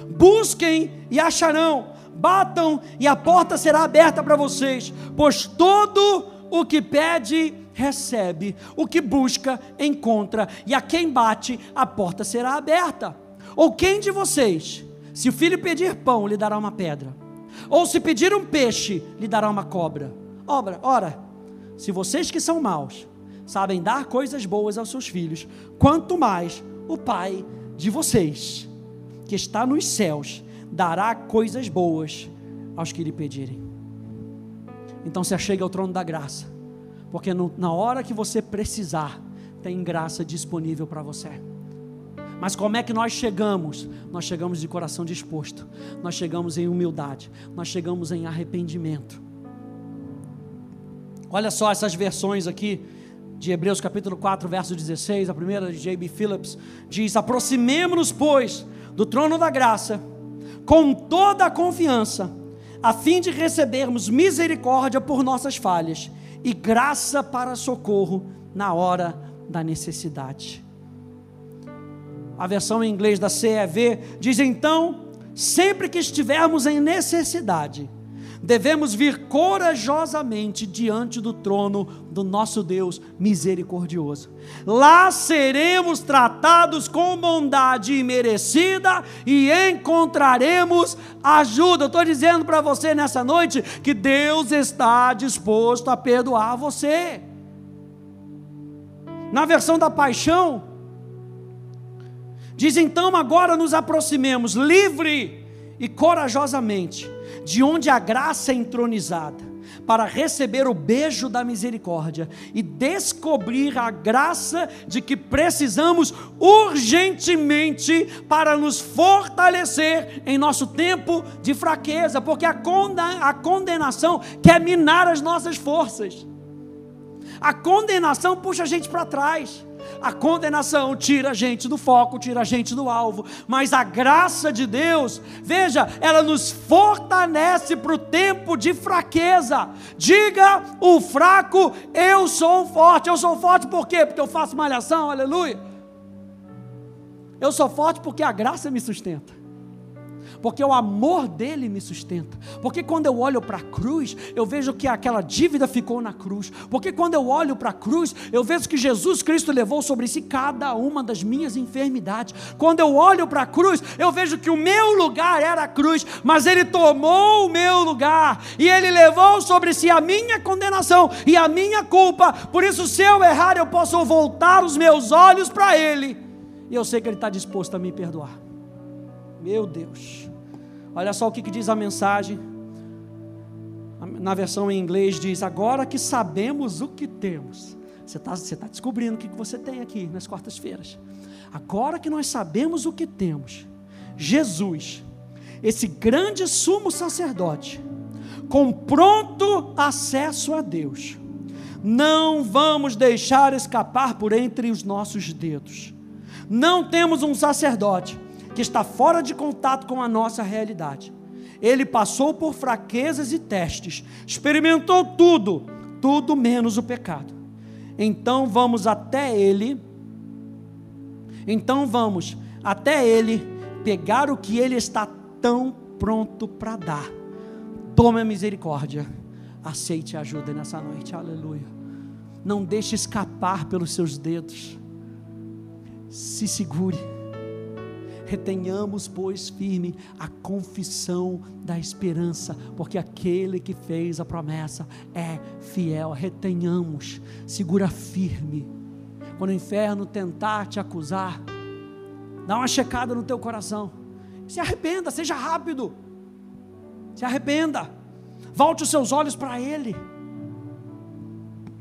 Busquem e acharão. Batam e a porta será aberta para vocês. Pois todo o que pede, recebe. O que busca, encontra. E a quem bate, a porta será aberta. Ou quem de vocês, se o filho pedir pão, lhe dará uma pedra? Ou se pedir um peixe, lhe dará uma cobra? Ora, ora, se vocês que são maus sabem dar coisas boas aos seus filhos, quanto mais o Pai de vocês, que está nos céus, dará coisas boas aos que lhe pedirem. Então se achegue ao trono da graça, porque no, na hora que você precisar, tem graça disponível para você. Mas como é que nós chegamos? Nós chegamos de coração disposto, nós chegamos em humildade, nós chegamos em arrependimento. Olha só essas versões aqui de Hebreus capítulo 4, verso 16, a primeira de J.B. Phillips, diz: Aproximemo-nos, pois, do trono da graça, com toda a confiança, a fim de recebermos misericórdia por nossas falhas e graça para socorro na hora da necessidade. A versão em inglês da CEV diz então: sempre que estivermos em necessidade, devemos vir corajosamente diante do trono do nosso Deus misericordioso. Lá seremos tratados com bondade imerecida e encontraremos ajuda. Eu estou dizendo para você nessa noite que Deus está disposto a perdoar você. Na versão da paixão, diz então agora nos aproximemos livre e corajosamente de onde a graça é entronizada, para receber o beijo da misericórdia e descobrir a graça de que precisamos urgentemente para nos fortalecer em nosso tempo de fraqueza, porque a, condenação quer minar as nossas forças, a condenação puxa a gente para trás. A condenação tira a gente do foco, tira a gente do alvo, mas a graça de Deus, veja, ela nos fortalece para o tempo de fraqueza. Diga o fraco, eu sou forte. Eu sou forte por quê? Porque eu faço malhação, aleluia. Eu sou forte porque a graça me sustenta porque o amor dele me sustenta. Porque quando eu olho para a cruz, eu vejo que aquela dívida ficou na cruz. Porque quando eu olho para a cruz, eu vejo que Jesus Cristo levou sobre si cada uma das minhas enfermidades. Quando eu olho para a cruz, eu vejo que o meu lugar era a cruz, mas ele tomou o meu lugar e ele levou sobre si a minha condenação e a minha culpa. Por isso, se eu errar, eu posso voltar os meus olhos para ele. E eu sei que ele está disposto a me perdoar. Meu Deus. Olha só o que, que diz a mensagem. Na versão em inglês diz: Agora que sabemos o que temos. Você está você tá descobrindo o que, que você tem aqui nas quartas-feiras. Agora que nós sabemos o que temos, Jesus, esse grande sumo sacerdote, com pronto acesso a Deus, não vamos deixar escapar por entre os nossos dedos. Não temos um sacerdote que está fora de contato com a nossa realidade. Ele passou por fraquezas e testes, experimentou tudo, tudo menos o pecado. Então vamos até ele, então vamos até ele pegar o que ele está tão pronto para dar. Tome a misericórdia, aceite a ajuda nessa noite, aleluia. Não deixe escapar pelos seus dedos, se segure Retenhamos, pois, firme a confissão da esperança, porque aquele que fez a promessa é fiel. Retenhamos, segura firme. Quando o inferno tentar te acusar, dá uma checada no teu coração. Se arrependa, seja rápido. Se arrependa. Volte os seus olhos para Ele.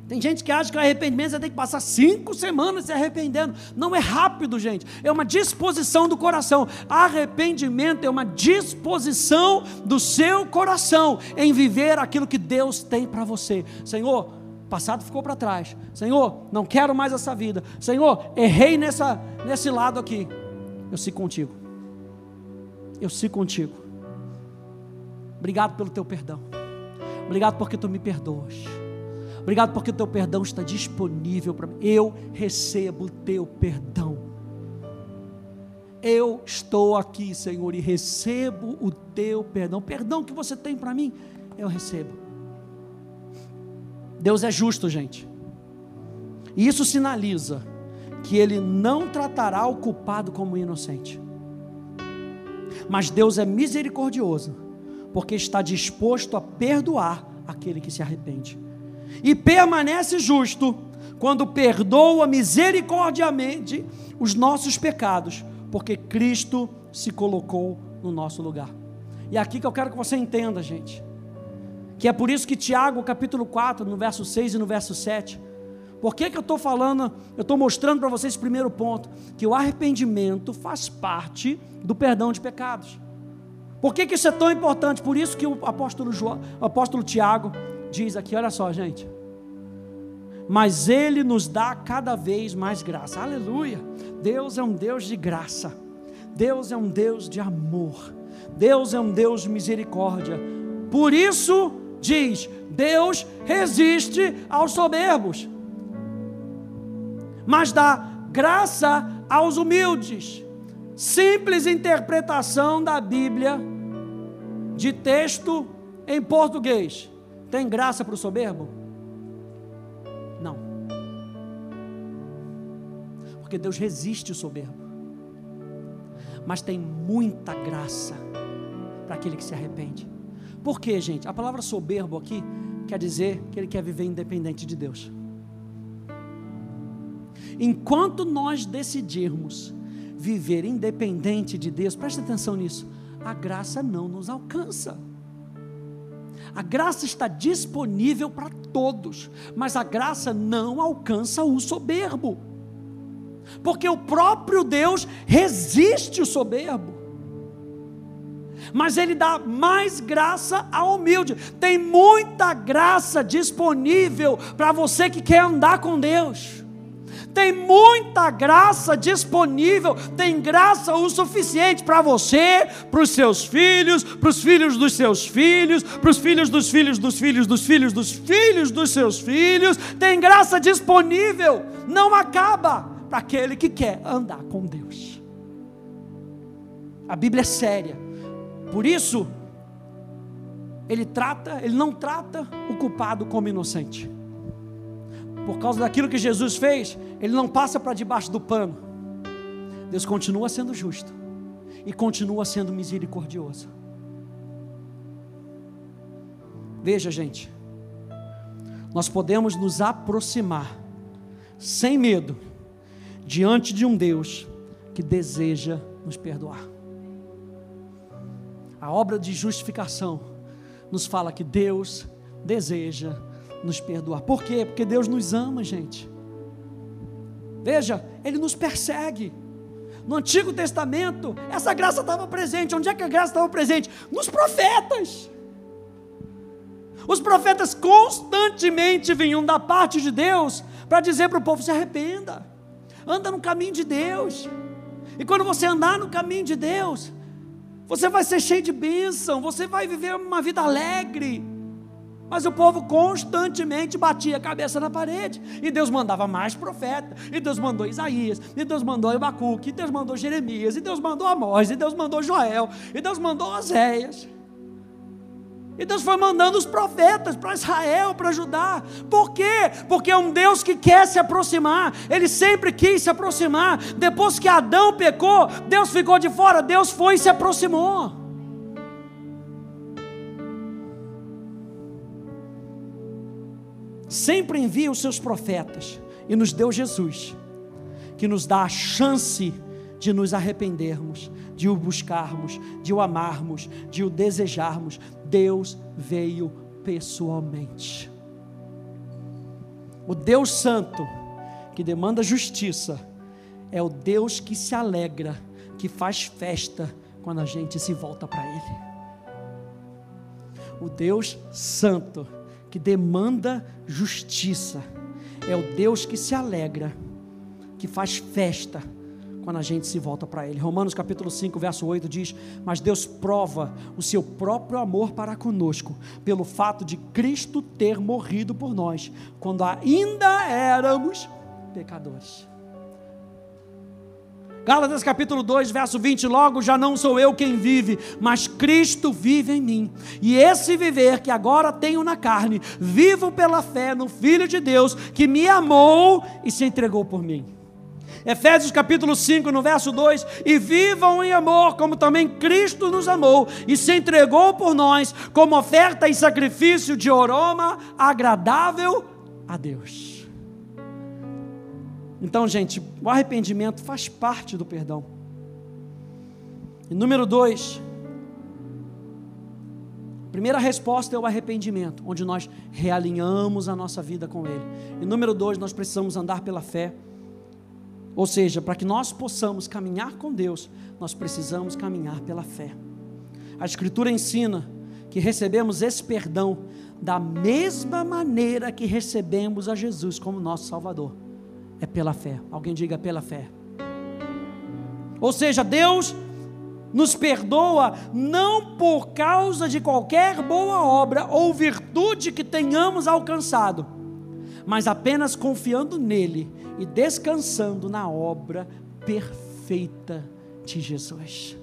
Tem gente que acha que o arrependimento você tem que passar cinco semanas se arrependendo. Não é rápido, gente. É uma disposição do coração. Arrependimento é uma disposição do seu coração em viver aquilo que Deus tem para você. Senhor, passado ficou para trás. Senhor, não quero mais essa vida. Senhor, errei nessa, nesse lado aqui. Eu sigo contigo. Eu sigo contigo. Obrigado pelo teu perdão. Obrigado porque tu me perdoas. Obrigado porque o teu perdão está disponível para mim. Eu recebo o teu perdão. Eu estou aqui, Senhor, e recebo o teu perdão. Perdão que você tem para mim, eu recebo. Deus é justo, gente. E isso sinaliza que Ele não tratará o culpado como inocente. Mas Deus é misericordioso, porque está disposto a perdoar aquele que se arrepende e permanece justo quando perdoa misericordiamente os nossos pecados, porque Cristo se colocou no nosso lugar. E é aqui que eu quero que você entenda, gente, que é por isso que Tiago, capítulo 4, no verso 6 e no verso 7, por que, que eu estou falando, eu estou mostrando para vocês esse primeiro ponto, que o arrependimento faz parte do perdão de pecados. Por que, que isso é tão importante? Por isso que o apóstolo, João, o apóstolo Tiago, diz aqui, olha só, gente. Mas Ele nos dá cada vez mais graça. Aleluia! Deus é um Deus de graça. Deus é um Deus de amor. Deus é um Deus de misericórdia. Por isso, diz: Deus resiste aos soberbos, mas dá graça aos humildes. Simples interpretação da Bíblia de texto em português. Tem graça para o soberbo? Não. Porque Deus resiste o soberbo. Mas tem muita graça para aquele que se arrepende. Por quê, gente? A palavra soberbo aqui quer dizer que ele quer viver independente de Deus. Enquanto nós decidirmos viver independente de Deus, preste atenção nisso, a graça não nos alcança. A graça está disponível para todos, mas a graça não alcança o soberbo. Porque o próprio Deus resiste o soberbo. Mas ele dá mais graça ao humilde. Tem muita graça disponível para você que quer andar com Deus tem muita graça disponível, tem graça o suficiente para você, para os seus filhos, para os filhos dos seus filhos, para os filhos dos filhos dos filhos dos filhos dos filhos dos seus filhos, tem graça disponível, não acaba para aquele que quer andar com Deus. A Bíblia é séria, por isso, ele trata, ele não trata o culpado como inocente por causa daquilo que Jesus fez, ele não passa para debaixo do pano. Deus continua sendo justo e continua sendo misericordioso. Veja, gente, nós podemos nos aproximar sem medo diante de um Deus que deseja nos perdoar. A obra de justificação nos fala que Deus deseja nos perdoar. Por quê? Porque Deus nos ama, gente. Veja, Ele nos persegue. No Antigo Testamento, essa graça estava presente. Onde é que a graça estava presente? Nos profetas. Os profetas constantemente vinham da parte de Deus para dizer para o povo: se arrependa, anda no caminho de Deus. E quando você andar no caminho de Deus, você vai ser cheio de bênção, você vai viver uma vida alegre. Mas o povo constantemente batia a cabeça na parede. E Deus mandava mais profeta. E Deus mandou Isaías. E Deus mandou Abacuque. E Deus mandou Jeremias. E Deus mandou Amós. E Deus mandou Joel. E Deus mandou Oséias. E Deus foi mandando os profetas para Israel para ajudar. Por quê? Porque é um Deus que quer se aproximar. Ele sempre quis se aproximar. Depois que Adão pecou, Deus ficou de fora. Deus foi e se aproximou. Sempre envia os seus profetas e nos deu Jesus, que nos dá a chance de nos arrependermos, de o buscarmos, de o amarmos, de o desejarmos. Deus veio pessoalmente. O Deus Santo, que demanda justiça, é o Deus que se alegra, que faz festa quando a gente se volta para Ele. O Deus Santo, que demanda justiça. É o Deus que se alegra, que faz festa quando a gente se volta para Ele. Romanos capítulo 5, verso 8 diz: Mas Deus prova o seu próprio amor para conosco, pelo fato de Cristo ter morrido por nós, quando ainda éramos pecadores. Gálatas capítulo 2, verso 20: Logo já não sou eu quem vive, mas Cristo vive em mim. E esse viver que agora tenho na carne, vivo pela fé no Filho de Deus, que me amou e se entregou por mim. Efésios capítulo 5, no verso 2: E vivam em amor, como também Cristo nos amou e se entregou por nós, como oferta e sacrifício de aroma agradável a Deus. Então, gente, o arrependimento faz parte do perdão. E número dois, primeira resposta é o arrependimento, onde nós realinhamos a nossa vida com Ele. E número dois, nós precisamos andar pela fé. Ou seja, para que nós possamos caminhar com Deus, nós precisamos caminhar pela fé. A Escritura ensina que recebemos esse perdão da mesma maneira que recebemos a Jesus como nosso Salvador. É pela fé. Alguém diga pela fé. Ou seja, Deus nos perdoa não por causa de qualquer boa obra ou virtude que tenhamos alcançado, mas apenas confiando nele e descansando na obra perfeita de Jesus.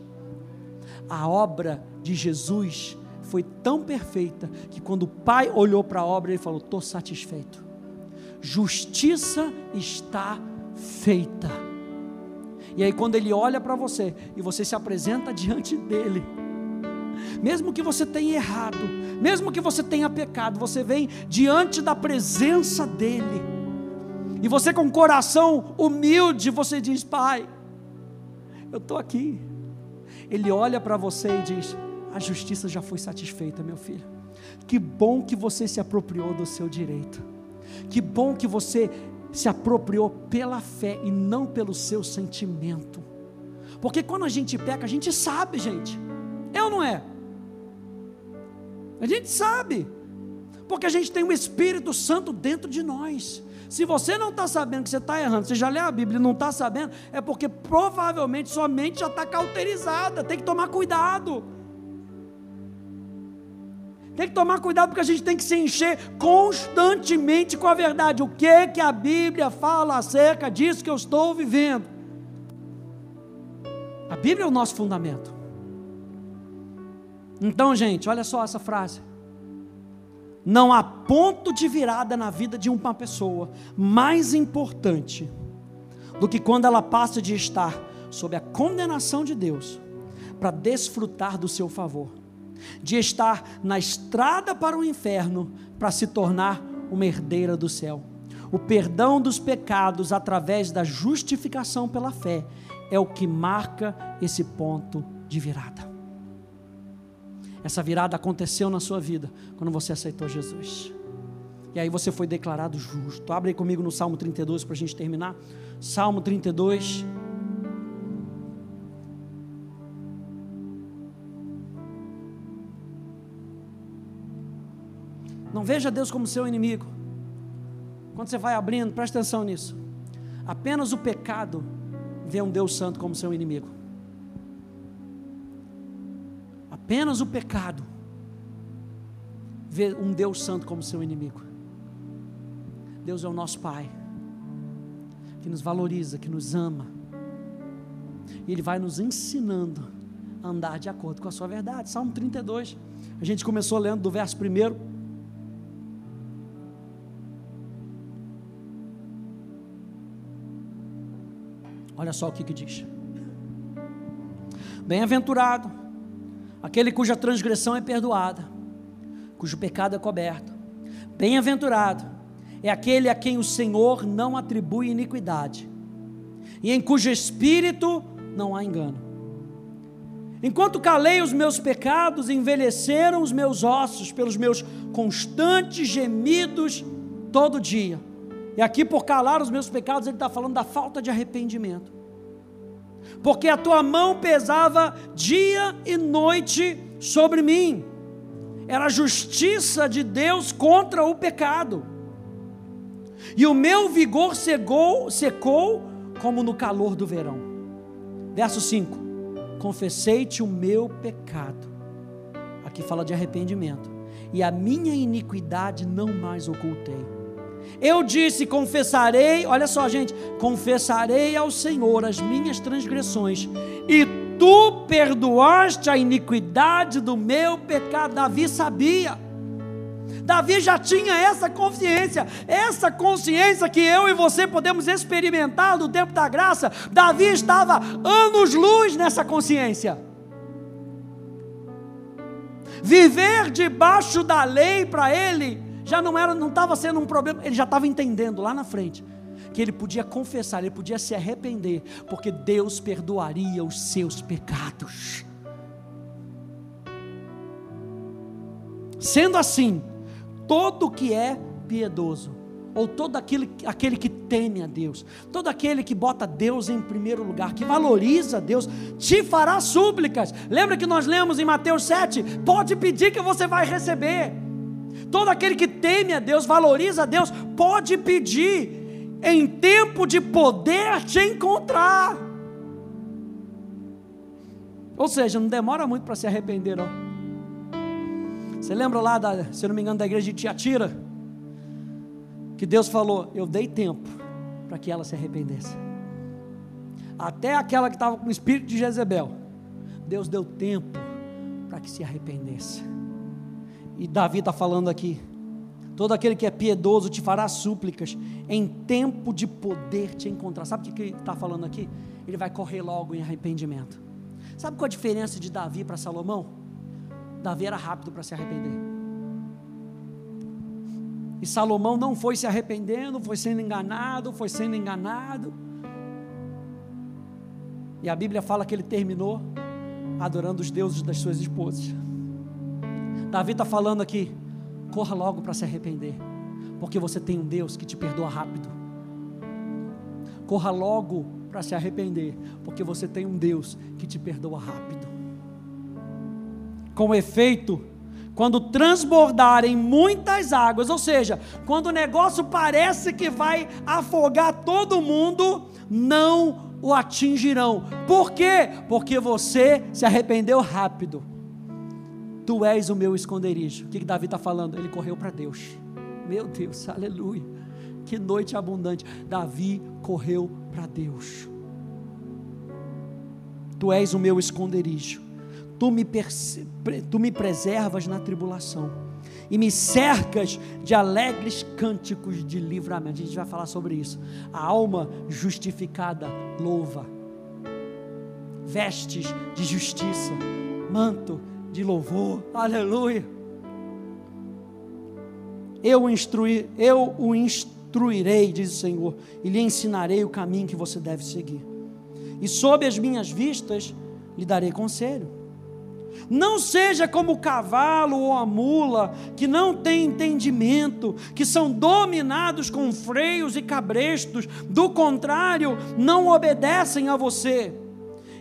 A obra de Jesus foi tão perfeita que quando o Pai olhou para a obra, ele falou: Estou satisfeito. Justiça está feita. E aí, quando ele olha para você e você se apresenta [laughs] diante dele, mesmo que você tenha errado, mesmo que você tenha pecado, você vem diante da presença dele e você com coração humilde, você diz: Pai, eu estou aqui. Ele olha para você e diz: A justiça já foi satisfeita, meu filho. Que bom que você se apropriou do seu direito. Que bom que você se apropriou pela fé e não pelo seu sentimento. Porque quando a gente peca, a gente sabe, gente. É ou não é? A gente sabe. Porque a gente tem o Espírito Santo dentro de nós. Se você não está sabendo que você está errando, você já leu a Bíblia e não está sabendo, é porque provavelmente sua mente já está cauterizada. Tem que tomar cuidado. Tem que tomar cuidado porque a gente tem que se encher constantemente com a verdade. O que que a Bíblia fala acerca disso que eu estou vivendo? A Bíblia é o nosso fundamento. Então, gente, olha só essa frase. Não há ponto de virada na vida de uma pessoa mais importante do que quando ela passa de estar sob a condenação de Deus para desfrutar do seu favor, de estar na estrada para o inferno para se tornar uma herdeira do céu. O perdão dos pecados através da justificação pela fé é o que marca esse ponto de virada. Essa virada aconteceu na sua vida quando você aceitou Jesus. E aí você foi declarado justo. Abre comigo no Salmo 32 para a gente terminar. Salmo 32. Não veja Deus como seu inimigo. Quando você vai abrindo, presta atenção nisso. Apenas o pecado vê um Deus santo como seu inimigo. Apenas o pecado vê um Deus santo como seu inimigo. Deus é o nosso Pai, que nos valoriza, que nos ama. E Ele vai nos ensinando a andar de acordo com a sua verdade. Salmo 32. A gente começou lendo do verso primeiro. Olha só o que, que diz. Bem-aventurado aquele cuja transgressão é perdoada, cujo pecado é coberto. Bem-aventurado é aquele a quem o Senhor não atribui iniquidade, e em cujo espírito não há engano. Enquanto calei os meus pecados, envelheceram os meus ossos pelos meus constantes gemidos todo dia. E aqui, por calar os meus pecados, ele está falando da falta de arrependimento porque a tua mão pesava dia e noite sobre mim. era a justiça de Deus contra o pecado. E o meu vigor secou, secou como no calor do verão. Verso 5: Confessei-te o meu pecado. Aqui fala de arrependimento. E a minha iniquidade não mais ocultei. Eu disse: confessarei, olha só, gente, confessarei ao Senhor as minhas transgressões, e tu perdoaste a iniquidade do meu pecado. Davi sabia. Davi já tinha essa consciência, essa consciência que eu e você podemos experimentar no tempo da graça. Davi estava anos-luz nessa consciência. Viver debaixo da lei para ele já não era, não estava sendo um problema, ele já estava entendendo lá na frente que ele podia confessar, ele podia se arrepender, porque Deus perdoaria os seus pecados. Sendo assim, todo que é piedoso, ou todo aquele, aquele que teme a Deus, todo aquele que bota Deus em primeiro lugar, que valoriza Deus, te fará súplicas. Lembra que nós lemos em Mateus 7? Pode pedir que você vai receber. Todo aquele que teme a Deus, valoriza a Deus, pode pedir em tempo de poder te encontrar. Ou seja, não demora muito para se arrepender. Você lembra lá, da, se não me engano, da igreja de Tiatira? Que Deus falou: Eu dei tempo para que ela se arrependesse. Até aquela que estava com o espírito de Jezebel, Deus deu tempo para que se arrependesse. E Davi está falando aqui: todo aquele que é piedoso te fará súplicas, em tempo de poder te encontrar. Sabe o que ele está falando aqui? Ele vai correr logo em arrependimento. Sabe qual a diferença de Davi para Salomão? Davi era rápido para se arrepender. E Salomão não foi se arrependendo, foi sendo enganado, foi sendo enganado. E a Bíblia fala que ele terminou adorando os deuses das suas esposas. Davi está falando aqui: corra logo para se arrepender, porque você tem um Deus que te perdoa rápido. Corra logo para se arrepender, porque você tem um Deus que te perdoa rápido. Com efeito, quando transbordarem muitas águas, ou seja, quando o negócio parece que vai afogar todo mundo, não o atingirão. Por quê? Porque você se arrependeu rápido. Tu és o meu esconderijo. O que, que Davi está falando? Ele correu para Deus. Meu Deus, aleluia. Que noite abundante. Davi correu para Deus. Tu és o meu esconderijo tu me, tu me preservas na tribulação e me cercas de alegres cânticos de livramento. A gente vai falar sobre isso. A alma justificada louva, vestes de justiça, manto de louvor, aleluia. Eu, instruir, eu o instruirei, diz o Senhor, e lhe ensinarei o caminho que você deve seguir. E sob as minhas vistas lhe darei conselho não seja como o cavalo ou a mula, que não tem entendimento, que são dominados com freios e cabrestos, do contrário, não obedecem a você.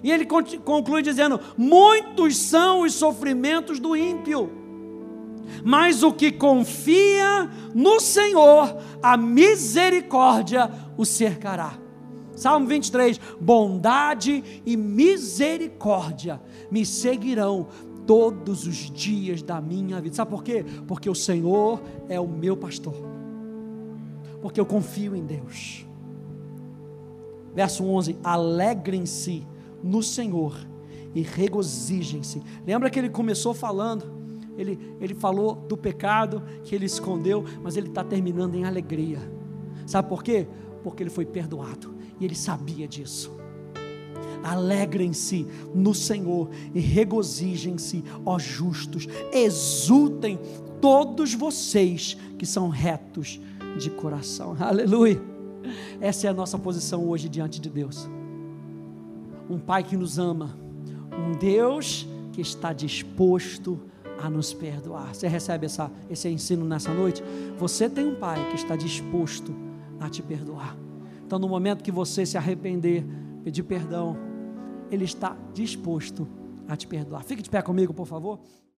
E ele conclui dizendo: Muitos são os sofrimentos do ímpio, mas o que confia no Senhor, a misericórdia o cercará. Salmo 23: Bondade e misericórdia me seguirão todos os dias da minha vida. Sabe por quê? Porque o Senhor é o meu pastor. Porque eu confio em Deus. Verso 11: Alegrem-se no Senhor e regozijem-se. Lembra que ele começou falando? Ele, ele falou do pecado que ele escondeu, mas ele está terminando em alegria. Sabe por quê? Porque ele foi perdoado e ele sabia disso. Alegrem-se no Senhor e regozijem-se, ó justos, exultem todos vocês que são retos de coração. Aleluia. Essa é a nossa posição hoje diante de Deus. Um Pai que nos ama, um Deus que está disposto a nos perdoar. Você recebe essa, esse ensino nessa noite? Você tem um Pai que está disposto a te perdoar. Então, no momento que você se arrepender, pedir perdão, Ele está disposto a te perdoar. Fique de pé comigo, por favor.